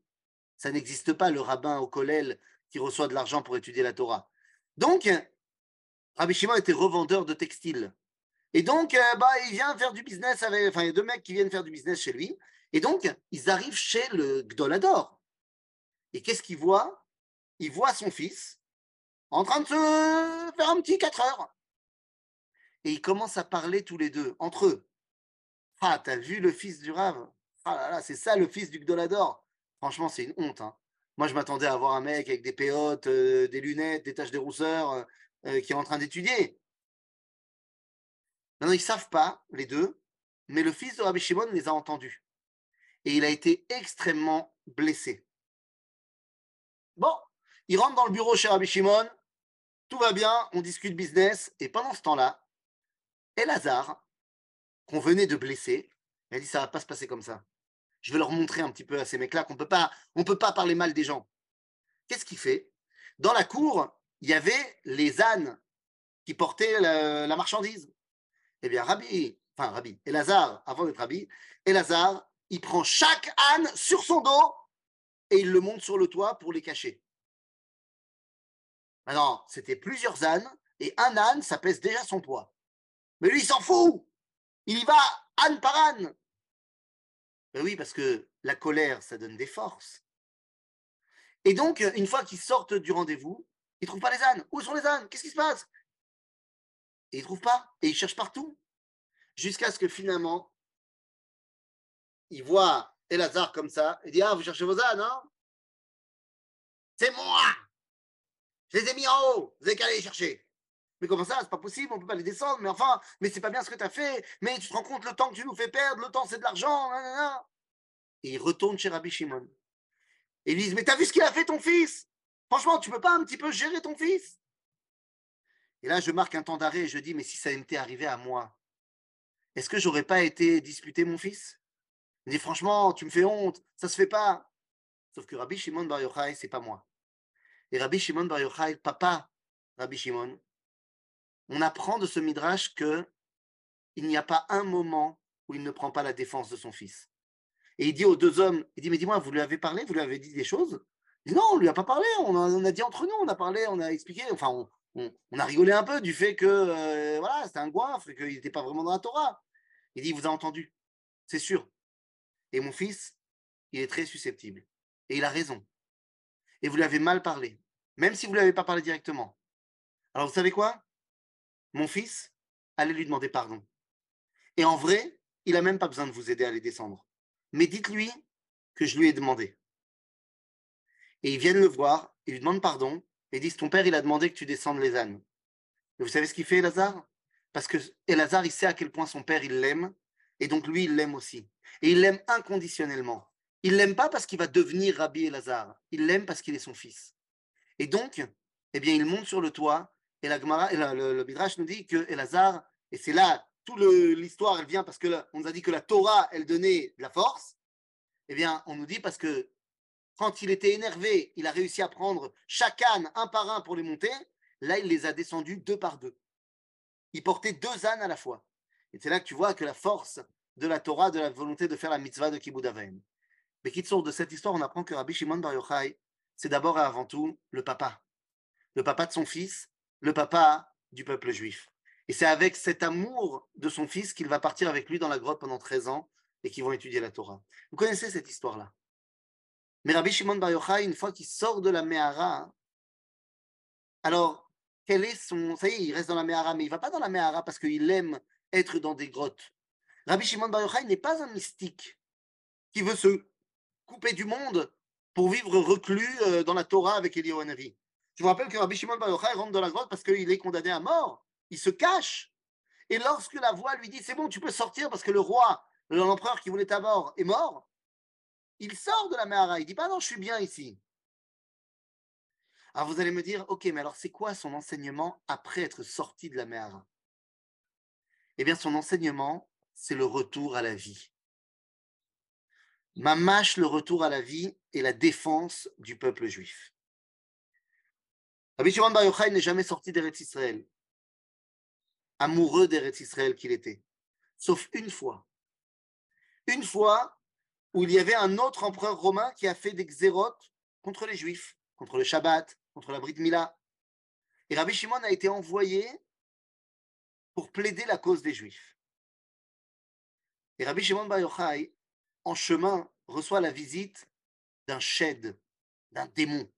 ça n'existe pas le rabbin au kollel qui reçoit de l'argent pour étudier la Torah. Donc, Rabbi Shimon était revendeur de textiles. Et donc, euh, bah, il vient faire du business avec. Enfin, il y a deux mecs qui viennent faire du business chez lui. Et donc, ils arrivent chez le Gdolador. Et qu'est-ce qu'il voit? Il voit son fils en train de se faire un petit 4 heures. Et ils commencent à parler tous les deux, entre eux. Ah, t'as vu le fils du Rave Ah là là, c'est ça le fils du Gdolador. Franchement, c'est une honte. Hein. Moi, je m'attendais à avoir un mec avec des péotes, euh, des lunettes, des taches de rousseur, euh, euh, qui est en train d'étudier. Maintenant, ils ne savent pas, les deux, mais le fils de Rabbi Shimon les a entendus. Et il a été extrêmement blessé. Bon, il rentre dans le bureau chez Rabbi Shimon, tout va bien, on discute business, et pendant ce temps-là, Elazar, qu'on venait de blesser, il a dit ça va pas se passer comme ça. Je vais leur montrer un petit peu à ces mecs-là qu'on on peut pas parler mal des gens. Qu'est-ce qu'il fait? Dans la cour, il y avait les ânes qui portaient la, marchandise. Eh bien, Rabbi, enfin Rabbi, Elazar, avant d'être Rabbi, Elazar, il prend chaque âne sur son dos et il le monte sur le toit pour les cacher. Alors, c'était plusieurs ânes et un âne, ça pèse déjà son poids. Mais lui, il s'en fout. Il y va âne par âne. Ben oui, parce que la colère, ça donne des forces. Et donc, une fois qu'ils sortent du rendez-vous, ils ne trouvent pas les ânes. Où sont les ânes? Qu'est-ce qui se passe? Et ils ne trouvent pas. Et ils cherchent partout. Jusqu'à ce que finalement, ils voient Elazar comme ça. Il dit Ah, vous cherchez vos ânes, hein? C'est moi Je les ai mis en haut. Vous avez qu'à aller les chercher. Mais comment ça C'est pas possible, on peut pas les descendre. Mais enfin, mais c'est pas bien ce que tu as fait. Mais tu te rends compte le temps que tu nous fais perdre Le temps, c'est de l'argent. Et il retourne chez Rabbi Shimon. Et ils disent Mais t'as vu ce qu'il a fait ton fils? Franchement, tu peux pas un petit peu gérer ton fils? Et là, je marque un temps d'arrêt et je dis Mais si ça m'était arrivé à moi, est-ce que j'aurais pas été disputé mon fils? Il dit Franchement, tu me fais honte, ça se fait pas. Sauf que Rabbi Shimon Bar Yochai, c'est pas moi. Et Rabbi Shimon Bar Yochai, papa Rabbi Shimon, on apprend de ce midrash que il n'y a pas un moment où il ne prend pas la défense de son fils. Et il dit aux deux hommes, il dit, mais dis-moi, vous lui avez parlé, vous lui avez dit des choses? Il dit, non, on lui a pas parlé, on a, dit entre nous, on a parlé, on a expliqué, enfin, on, a rigolé un peu du fait que, euh, voilà, c'était un goinfre et qu'il n'était pas vraiment dans la Torah. Il dit, il vous a entendu, c'est sûr. Et mon fils, il est très susceptible. Et il a raison. Et vous lui avez mal parlé, même si vous ne lui avez pas parlé directement. Alors, vous savez quoi? Mon fils, allez lui demander pardon. Et en vrai, il n'a même pas besoin de vous aider à les descendre. Mais dites-lui que je lui ai demandé. Et ils viennent le voir, ils lui demandent pardon, et disent Ton père, il a demandé que tu descendes les ânes. Et vous savez ce qu'il fait, Elazar Parce que Elazar, il sait à quel point son père, il l'aime, et donc lui, il l'aime aussi. Et il l'aime inconditionnellement. Il l'aime pas parce qu'il va devenir Rabbi Elazar, il l'aime parce qu'il est son fils. Et donc, eh bien, il monte sur le toit, et, la le, le, Midrash nous dit que Elazar, et c'est là, toute l'histoire, elle vient parce que on nous a dit que la Torah, elle donnait de la force. Eh bien, on nous dit parce que quand il était énervé, il a réussi à prendre chaque âne un par un pour les monter. Là, il les a descendus deux par deux. Il portait deux ânes à la fois. Et c'est là que tu vois que la force de la Torah, de la volonté de faire la mitzvah de Kibbutz. Mais qui sort de cette histoire, on apprend que Rabbi Shimon Bar Yochai, c'est d'abord et avant tout le papa. Le papa de son fils, le papa du peuple juif. Et c'est avec cet amour de son fils qu'il va partir avec lui dans la grotte pendant 13 ans et qu'ils vont étudier la Torah. Vous connaissez cette histoire-là? Mais Rabbi Shimon Bar Yochai, une fois qu'il sort de la Mehara, alors quel est son. Ça y est, il reste dans la Mehara, mais il ne va pas dans la Mehara parce qu'il aime être dans des grottes. Rabbi Shimon Bar Yochai n'est pas un mystique qui veut se couper du monde pour vivre reclus euh, dans la Torah avec Eliyahu Hanavi. Je vous rappelle que Rabbi Shimon Bar Yochai rentre dans la grotte parce qu'il est condamné à mort. Il se cache. Et lorsque la voix lui dit c'est bon, tu peux sortir parce que le roi, l'empereur qui voulait ta mort est mort, il sort de la Mehara. Il dit pas non, je suis bien ici. Alors vous allez me dire, ok, mais alors c'est quoi son enseignement après être sorti de la Mehara Eh bien, son enseignement, c'est le retour à la vie. Mamache, le retour à la vie et la défense du peuple juif. Rabbi Shimon Bar Yochai n'est jamais sorti d'Eretz Israël, amoureux d'Eretz Israël qu'il était, sauf une fois. Une fois où il y avait un autre empereur romain qui a fait des xérotes contre les juifs, contre le Shabbat, contre la Brit Mila. Et Rabbi Shimon a été envoyé pour plaider la cause des juifs. Et Rabbi Shimon Bar Yochai, en chemin, reçoit la visite d'un shed, d'un démon.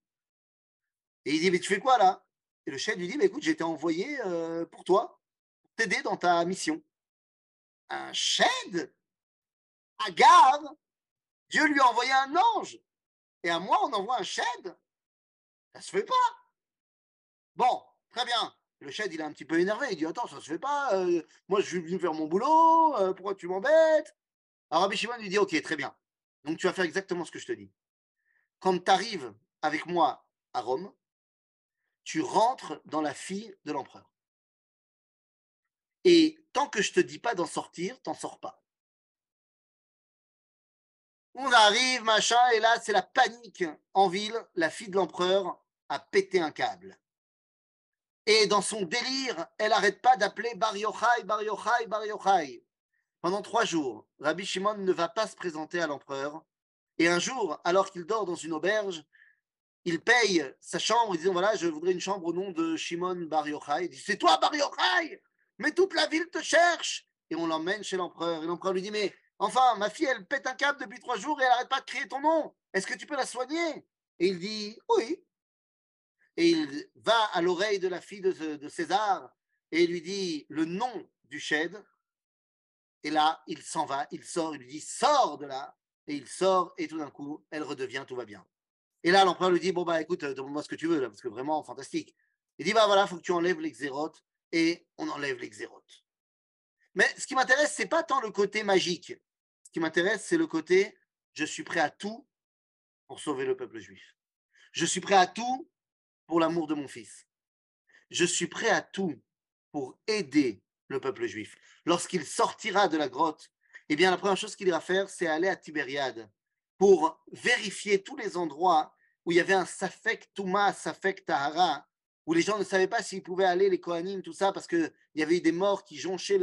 Et il dit, mais tu fais quoi là? Et le shed lui dit, mais écoute, été envoyé euh, pour toi, pour t'aider dans ta mission. Un shed Agar, Dieu lui a envoyé un ange. Et à moi, on envoie un shed Ça se fait pas. Bon, très bien. Le shed, il est un petit peu énervé. Il dit Attends, ça se fait pas. Euh, moi, je suis venu faire mon boulot. Euh, pourquoi tu m'embêtes? Alors Rabbi lui dit Ok, très bien. Donc, tu vas faire exactement ce que je te dis. Quand tu arrives avec moi à Rome, tu rentres dans la fille de l'empereur. Et tant que je te dis pas d'en sortir, t'en sors pas. On arrive, machin, et là, c'est la panique en ville. La fille de l'empereur a pété un câble. Et dans son délire, elle n'arrête pas d'appeler Bar Yochai, Bar Yochai, Bar Yochai. Pendant trois jours, Rabbi Shimon ne va pas se présenter à l'empereur. Et un jour, alors qu'il dort dans une auberge, il paye sa chambre, il dit voilà, je voudrais une chambre au nom de Shimon Bar Yochai. Il dit c'est toi Bar Yochai Mais toute la ville te cherche Et on l'emmène chez l'empereur. Et l'empereur lui dit mais enfin, ma fille, elle pète un câble depuis trois jours et elle n'arrête pas de crier ton nom. Est-ce que tu peux la soigner? Et il dit oui et il va à l'oreille de la fille de, César et lui dit le nom du shed. Et là, il s'en va, il sort, il lui dit sors de là. Et il sort et tout d'un coup, elle redevient, tout va bien. Et là, l'empereur lui dit bon, bah écoute, demande-moi ce que tu veux, là, parce que vraiment, fantastique. Il dit bah voilà, il faut que tu enlèves les xérotes et on enlève les xérotes. Mais ce qui m'intéresse, c'est pas tant le côté magique. Ce qui m'intéresse, c'est le côté je suis prêt à tout pour sauver le peuple juif. Je suis prêt à tout pour l'amour de mon fils. Je suis prêt à tout pour aider le peuple juif. Lorsqu'il sortira de la grotte, eh bien, la première chose qu'il ira faire, c'est aller à Tibériade pour vérifier tous les endroits où il y avait un Safek Touma, Safek Tahara, où les gens ne savaient pas s'ils pouvaient aller, les Kohanim, tout ça, parce qu'il y avait eu des morts qui jonchaient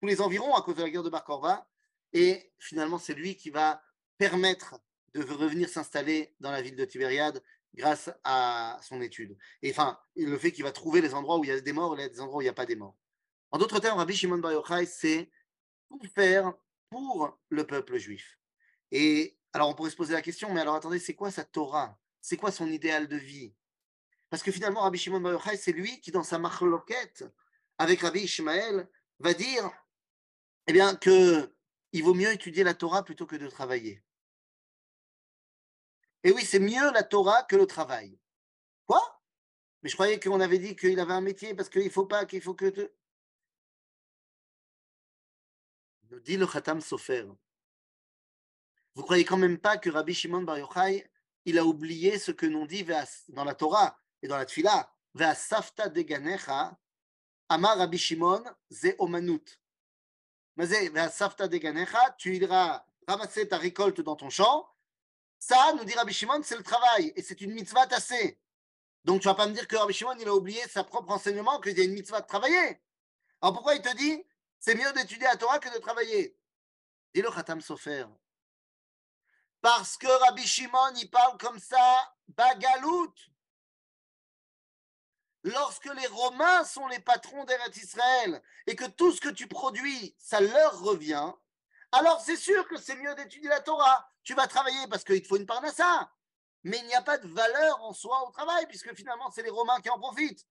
tous les environs à cause de la guerre de Bar Et finalement, c'est lui qui va permettre de revenir s'installer dans la ville de Tibériade grâce à son étude. Et enfin, le fait qu'il va trouver les endroits où il y a des morts et des endroits où il n'y a pas des morts. En d'autres termes, Rabbi Shimon Bar Yochai, c'est tout faire pour le peuple juif. Et alors, on pourrait se poser la question, mais alors attendez, c'est quoi sa Torah? C'est quoi son idéal de vie? Parce que finalement, Rabbi Shimon Bar c'est lui qui, dans sa marloquette avec Rabbi Ishmael, va dire eh bien, que il vaut mieux étudier la Torah plutôt que de travailler. Et oui, c'est mieux la Torah que le travail. Quoi? Mais je croyais qu'on avait dit qu'il avait un métier parce qu'il ne faut pas, qu'il faut que... Nous dit le Khatam Sofer. Vous croyez quand même pas que Rabbi Shimon Bar Yochai, il a oublié ce que nous dit dans la Torah et dans la Tfila? Safta deganecha, Amar Rabbi Shimon, ze omanut. Safta deganecha, tu iras ramasser ta récolte dans ton champ ça, nous dit Rabbi Shimon, c'est le travail et c'est une mitzvah tassée. Donc tu vas pas me dire que Rabbi Shimon, il a oublié sa propre enseignement, qu'il y a une mitzvah de travailler. Alors pourquoi il te dit, c'est mieux d'étudier la Torah que de travailler? Dis le Khatam Sofer. Parce que Rabbi Shimon, il parle comme ça, bagalout. Lorsque les Romains sont les patrons d'Eretz Israël et que tout ce que tu produis, ça leur revient, alors c'est sûr que c'est mieux d'étudier la Torah. Tu vas travailler parce qu'il te faut une parnassa. mais il n'y a pas de valeur en soi au travail, puisque finalement, c'est les Romains qui en profitent.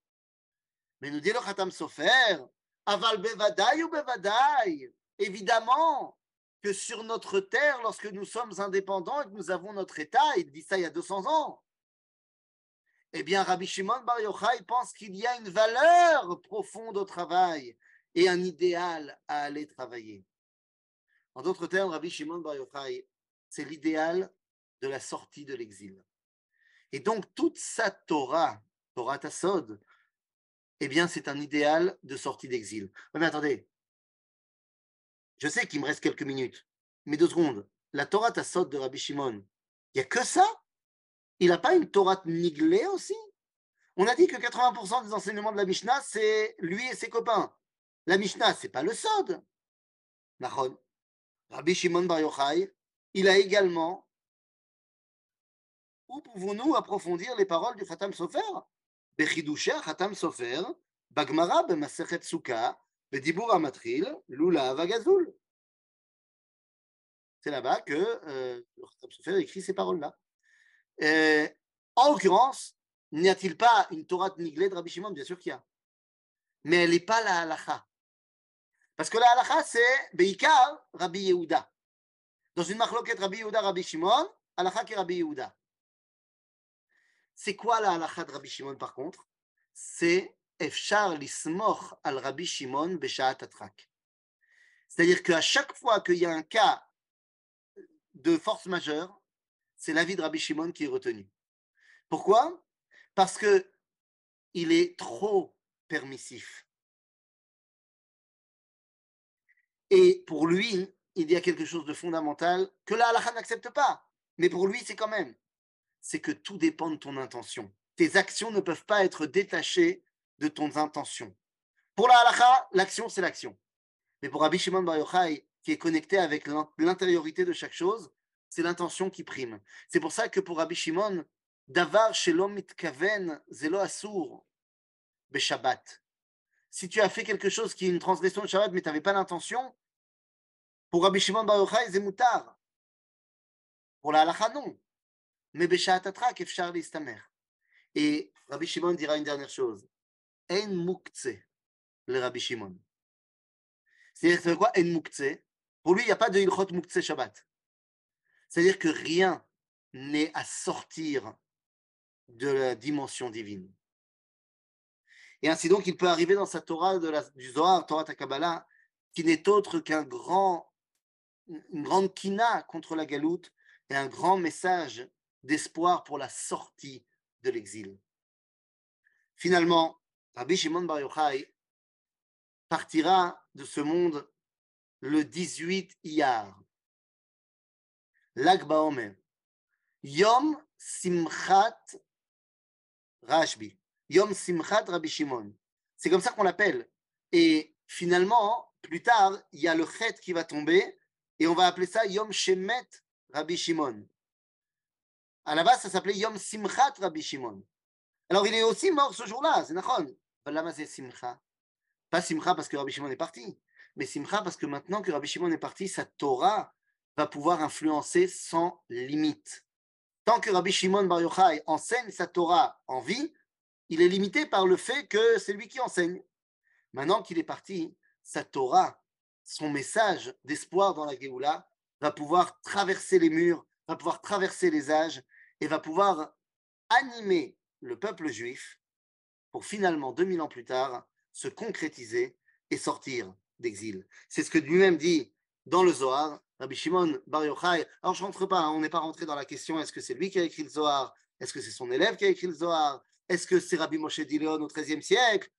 Mais nous dit le Khatam Sofer, Aval Bevadai ou Bevadai, évidemment que sur notre terre, lorsque nous sommes indépendants et que nous avons notre État, il dit ça il y a 200 ans, eh bien, Rabbi Shimon Bar Yochai pense qu'il y a une valeur profonde au travail et un idéal à aller travailler. En d'autres termes, Rabbi Shimon Bar Yochai, c'est l'idéal de la sortie de l'exil. Et donc, toute sa Torah, Torah Tassod, eh bien, c'est un idéal de sortie d'exil. mais attendez, je sais qu'il me reste quelques minutes, mais deux secondes. La Torah Tassod de Rabbi Shimon, il n'y a que ça? Il n'a pas une Torah niglée aussi? On a dit que 80% des enseignements de la Mishnah, c'est lui et ses copains. La Mishnah, c'est pas le Sod. Rabbi Shimon Bar Yochai, il a également. Où pouvons-nous approfondir les paroles du Khatam Sofer? Bechidusha Khatam Sofer, Bagmara Bemasechet Sukkah, Amatril, Lula Avagazul. C'est là-bas que euh, Sofer écrit ces paroles-là. Euh, en l'occurrence, n'y a-t-il pas une Torah niglée de Rabbi Shimon? Bien sûr qu'il y a. Mais elle n'est pas la halacha. Parce que la halacha, c'est Beikar Rabbi Yehuda. Dans une marloquette Rabbi Yehuda, Rabbi Shimon, halacha qui est Rabbi Yehuda. C'est quoi la halacha de Rabbi Shimon par contre? C'est C'est-à-dire qu'à chaque fois qu'il y a un cas de force majeure, c'est l'avis de Rabbi Shimon qui est retenu. Pourquoi? Parce que il est trop permissif. Et pour lui, il y a quelque chose de fondamental que la halakha n'accepte pas. Mais pour lui, c'est quand même. C'est que tout dépend de ton intention. Tes actions ne peuvent pas être détachées de ton intention. Pour la halakha, l'action, c'est l'action. Mais pour Rabbi Shimon Bar Yochai, qui est connecté avec l'intériorité de chaque chose, c'est l'intention qui prime. C'est pour ça que pour Rabbi Shimon, Davar shelom mitkaven zelo asur Shabbat. Si tu as fait quelque chose qui est une transgression de Shabbat, mais tu n'avais pas l'intention, pour Rabbi Shimon Bar Yochai, c'est moutar. Pour la halacha, non. Mais Beshat Atrak, Efshar Listamer. Et Rabbi Shimon dira une dernière chose. En mukze, le Rabbi Shimon. C'est-à-dire, quoi En mukze Pour lui, il n'y a pas de ilchot mukze Shabbat. C'est-à-dire que rien n'est à sortir de la dimension divine. Et ainsi donc, il peut arriver dans sa Torah de la, du Zohar, Torah Takabala, qui n'est autre qu'un grand, une grande kina contre la galoute et un grand message d'espoir pour la sortie de l'exil. Finalement, Rabbi Shimon Bar Yochai partira de ce monde le 18 Iyar, Lag Baomer. Yom Simchat Rashbi. Yom Simchat Rabbi Shimon. C'est comme ça qu'on l'appelle. Et finalement, plus tard, il y a le Chet qui va tomber et on va appeler ça Yom Shemet Rabbi Shimon. À la base, ça s'appelait Yom Simchat Rabbi Shimon. Alors, il est aussi mort ce jour-là, c'est. Pas Simcha parce que Rabbi Shimon est parti, mais Simcha parce que maintenant que Rabbi Shimon est parti, sa Torah va pouvoir influencer sans limite. Tant que Rabbi Shimon Bar Yochai enseigne sa Torah en vie, il est limité par le fait que c'est lui qui enseigne. Maintenant qu'il est parti, sa Torah, son message d'espoir dans la Géoula, va pouvoir traverser les murs, va pouvoir traverser les âges et va pouvoir animer le peuple juif pour finalement, 2000 ans plus tard, se concrétiser et sortir d'exil. C'est ce que lui-même dit dans le Zohar, Rabbi Shimon Bar Yochai. Alors je rentre pas, hein, on n'est pas rentré dans la question est-ce que c'est lui qui a écrit le Zohar? Est-ce que c'est son élève qui a écrit le Zohar? Est-ce que c'est Rabbi Moshe Dileon au XIIIe siècle?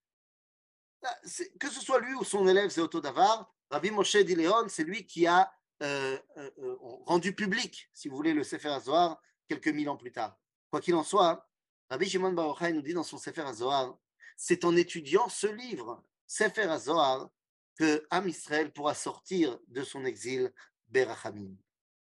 Que ce soit lui ou son élève, c'est Otto Davar. Rabbi Moshe Dileon, c'est lui qui a euh, euh, euh, rendu public, si vous voulez, le Sefer HaZohar quelques mille ans plus tard. Quoi qu'il en soit, Rabbi Shimon Bar Yochai nous dit dans son Sefer HaZohar, c'est en étudiant ce livre, Sefer HaZohar, que Am Israël pourra sortir de son exil Berachamim.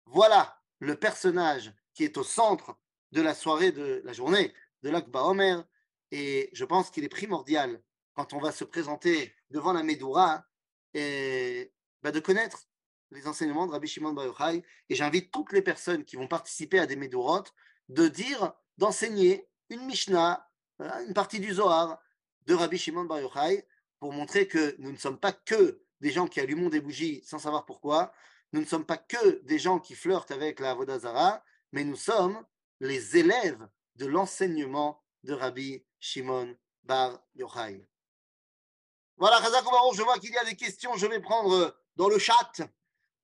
Voilà le personnage qui est au centre de la soirée, de la journée de l'Akba Omer. Et je pense qu'il est primordial, quand on va se présenter devant la Médoura, bah, de connaître les enseignements de Rabbi Shimon Bar. Et j'invite toutes les personnes qui vont participer à des Médourotes de dire, d'enseigner une Mishnah, une partie du Zohar de Rabbi Shimon Bar Yochai pour montrer que nous ne sommes pas que des gens qui allument des bougies sans savoir pourquoi, nous ne sommes pas que des gens qui flirtent avec la Vodazara, mais nous sommes les élèves de l'enseignement de Rabbi Shimon Bar Yochai. Voilà, je vois qu'il y a des questions, je vais prendre dans le chat.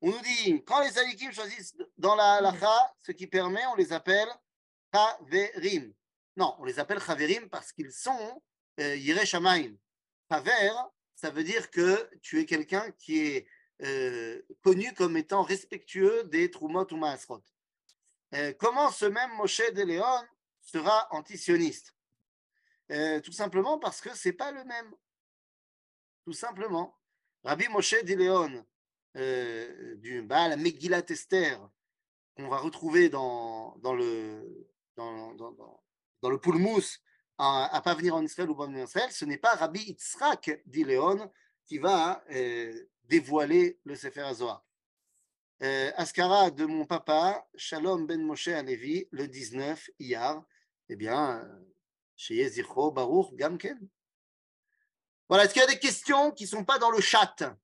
On nous dit, quand les alikim choisissent dans la halakha, ce qui permet, on les appelle chaverim. Non, on les appelle chaverim parce qu'ils sont euh, yireh shamaim. Ça veut dire que tu es quelqu'un qui est euh, connu comme étant respectueux des trumot ou maasrot. Euh, comment ce même Moshe de Léon sera antisioniste? Euh, Tout simplement parce que c'est pas le même. Tout simplement. Rabbi Moshe de Léon, euh, du Baal Megillat Esther, qu'on va retrouver dans, le, dans, le Poulmous, à, à, pas venir en Israël ou pas venir en Israël, ce n'est pas Rabbi Yitzhak d'Iléon qui va euh, dévoiler le Sefer HaZohar. Euh, Askara de mon papa, Shalom Ben Moshe Alevi, le 19 Iyar, eh bien, chez Yezicho Baruch Gamken. Voilà, est-ce qu'il y a des questions qui ne sont pas dans le chat?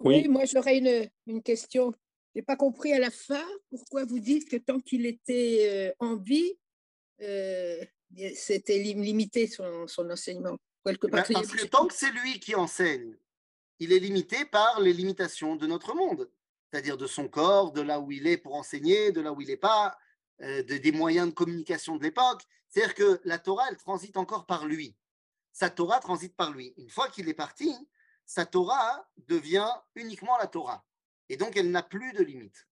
Oui. moi j'aurais une, une, question. Je n'ai pas compris à la fin pourquoi vous dites que tant qu'il était euh, en vie, euh, c'était limité son, son enseignement. Quelque part, ben, parce que tant que c'est lui qui enseigne, il est limité par les limitations de notre monde, c'est-à-dire de son corps, de là où il est pour enseigner, de là où il n'est pas, euh, de, des moyens de communication de l'époque. C'est-à-dire que la Torah, elle transite encore par lui. Sa Torah transite par lui. Une fois qu'il est parti, sa Torah devient uniquement la Torah. Et donc, elle n'a plus de limite.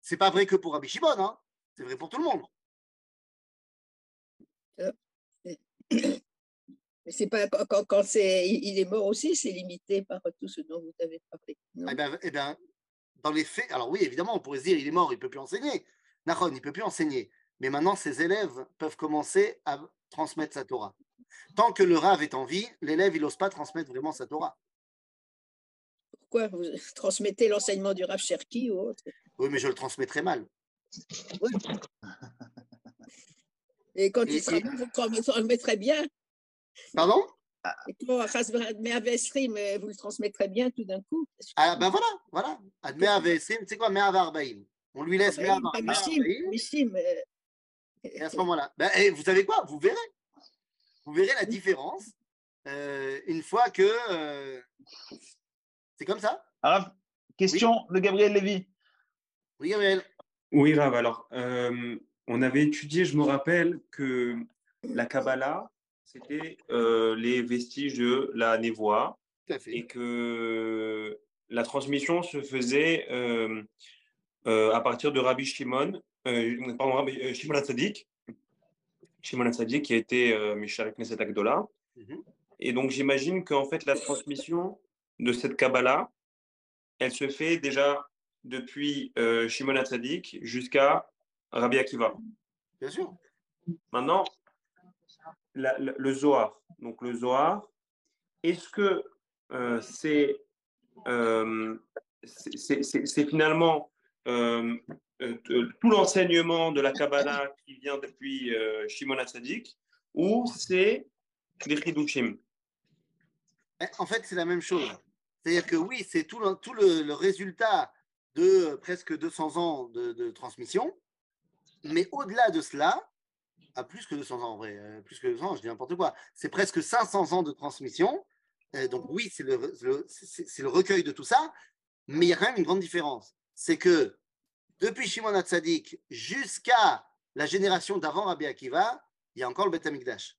C'est pas vrai que pour Rabbi Shimon, hein c'est vrai pour tout le monde. Mais c'est pas quand, quand c'est, il est mort aussi, c'est limité par tout ce dont vous avez parlé. Eh bien, eh ben, dans les faits, alors oui, évidemment, on pourrait se dire il est mort, il ne peut plus enseigner. Nahon, il ne peut plus enseigner. Mais maintenant, ses élèves peuvent commencer à transmettre sa Torah. Tant que le Rav est en vie, l'élève, il n'ose pas transmettre vraiment sa Torah. Pourquoi? Vous transmettez l'enseignement du Rav Cherki ou autre? Oui, mais je le transmettrai mal. (laughs) Et quand il sera et... vous le transmettrez bien. Pardon? Et quand Me'avesrim, vous le transmettrez bien tout d'un coup. Ah ben voilà, voilà. Me'avesrim, c'est quoi Me'avarbaim On lui laisse Me'avarbaim. Et à ce moment-là, ben, et vous savez quoi Vous verrez. Vous verrez la différence euh, une fois que euh, c'est comme ça? Alors, question oui. de Gabriel Lévy. Oui, Gabriel. Oui, Rav. Alors, euh, on avait étudié, je me rappelle, que la Kabbalah, c'était euh, les vestiges de la névoie et que la transmission se faisait euh, à partir de Rabbi Shimon, pardon, Rabbi Shimon Hatzadik, Shimon Hatzadik qui a été Misharek Knesset Agdola. -hmm. Et donc j'imagine qu'en fait la transmission de cette Kabbalah, elle se fait déjà depuis euh, Shimon Hatzadik jusqu'à Rabbi Akiva. Bien sûr. Maintenant, la, la, le Zohar. Donc le Zohar, est-ce que euh, c'est euh, c'est finalement euh, tout l'enseignement de la Kabbalah qui vient depuis Shimon HaTzadik ou c'est des Chidushim? Eh, En fait, c'est la même chose. C'est-à-dire que oui, c'est tout, le, tout le, le, résultat de presque 200 ans de, transmission, mais au-delà de cela, à plus que 200 ans en vrai, euh, plus que 200 ans, je dis n'importe quoi. C'est presque 500 ans de transmission. Euh, donc oui, c'est le, le c'est le recueil de tout ça, mais il y a quand même une grande différence. C'est que depuis Shimon HaTzadik jusqu'à la génération d'avant Rabbi Akiva, il y a encore le Beth Amikdash.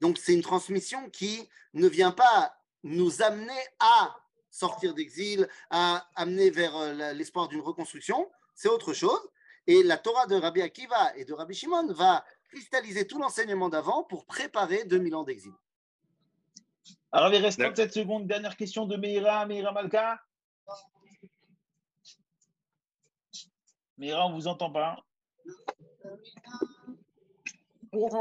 Donc c'est une transmission qui ne vient pas nous amener à sortir d'exil, à amener vers euh, l'espoir d'une reconstruction, c'est autre chose. Et la Torah de Rabbi Akiva et de Rabbi Shimon va cristalliser tout l'enseignement d'avant pour préparer 2000 ans d'exil. Alors, il reste 37 secondes. Dernière question de Meira, Meira Malka. Meira, on ne vous entend pas.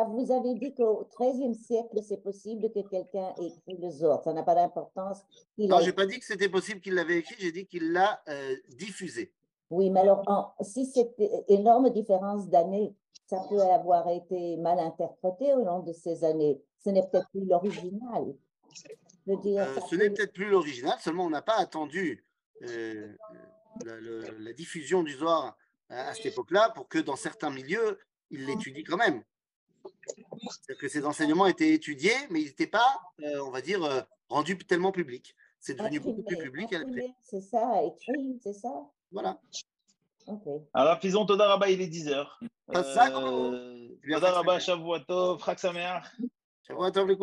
Vous avez dit qu'au XIIIe siècle, c'est possible que quelqu'un ait écrit le Zohar. Ça n'a pas d'importance. Non, a... je n'ai pas dit que c'était possible qu'il l'avait écrit, j'ai dit qu'il l'a euh, diffusé. Oui, mais alors, si cette énorme différence d'années, ça peut avoir été mal interprété au long de ces années. Ce n'est peut-être plus l'original. Euh, ce n'est peut-être plus l'original, seulement on n'a pas attendu euh, la, diffusion du Zohar à, cette époque-là pour que dans certains milieux, il l'étudie quand même. C'est-à-dire que ces enseignements étaient étudiés, mais ils n'étaient pas, euh, on va dire, rendus tellement publics. C'est devenu beaucoup plus public. C'est ça, écrit, c'est ça? Voilà. Okay. Alors, faisons Toda Rabba, il est 10h. Euh, Toda Rabba, Shavuatov, Chak Sameach. Shavuatov, les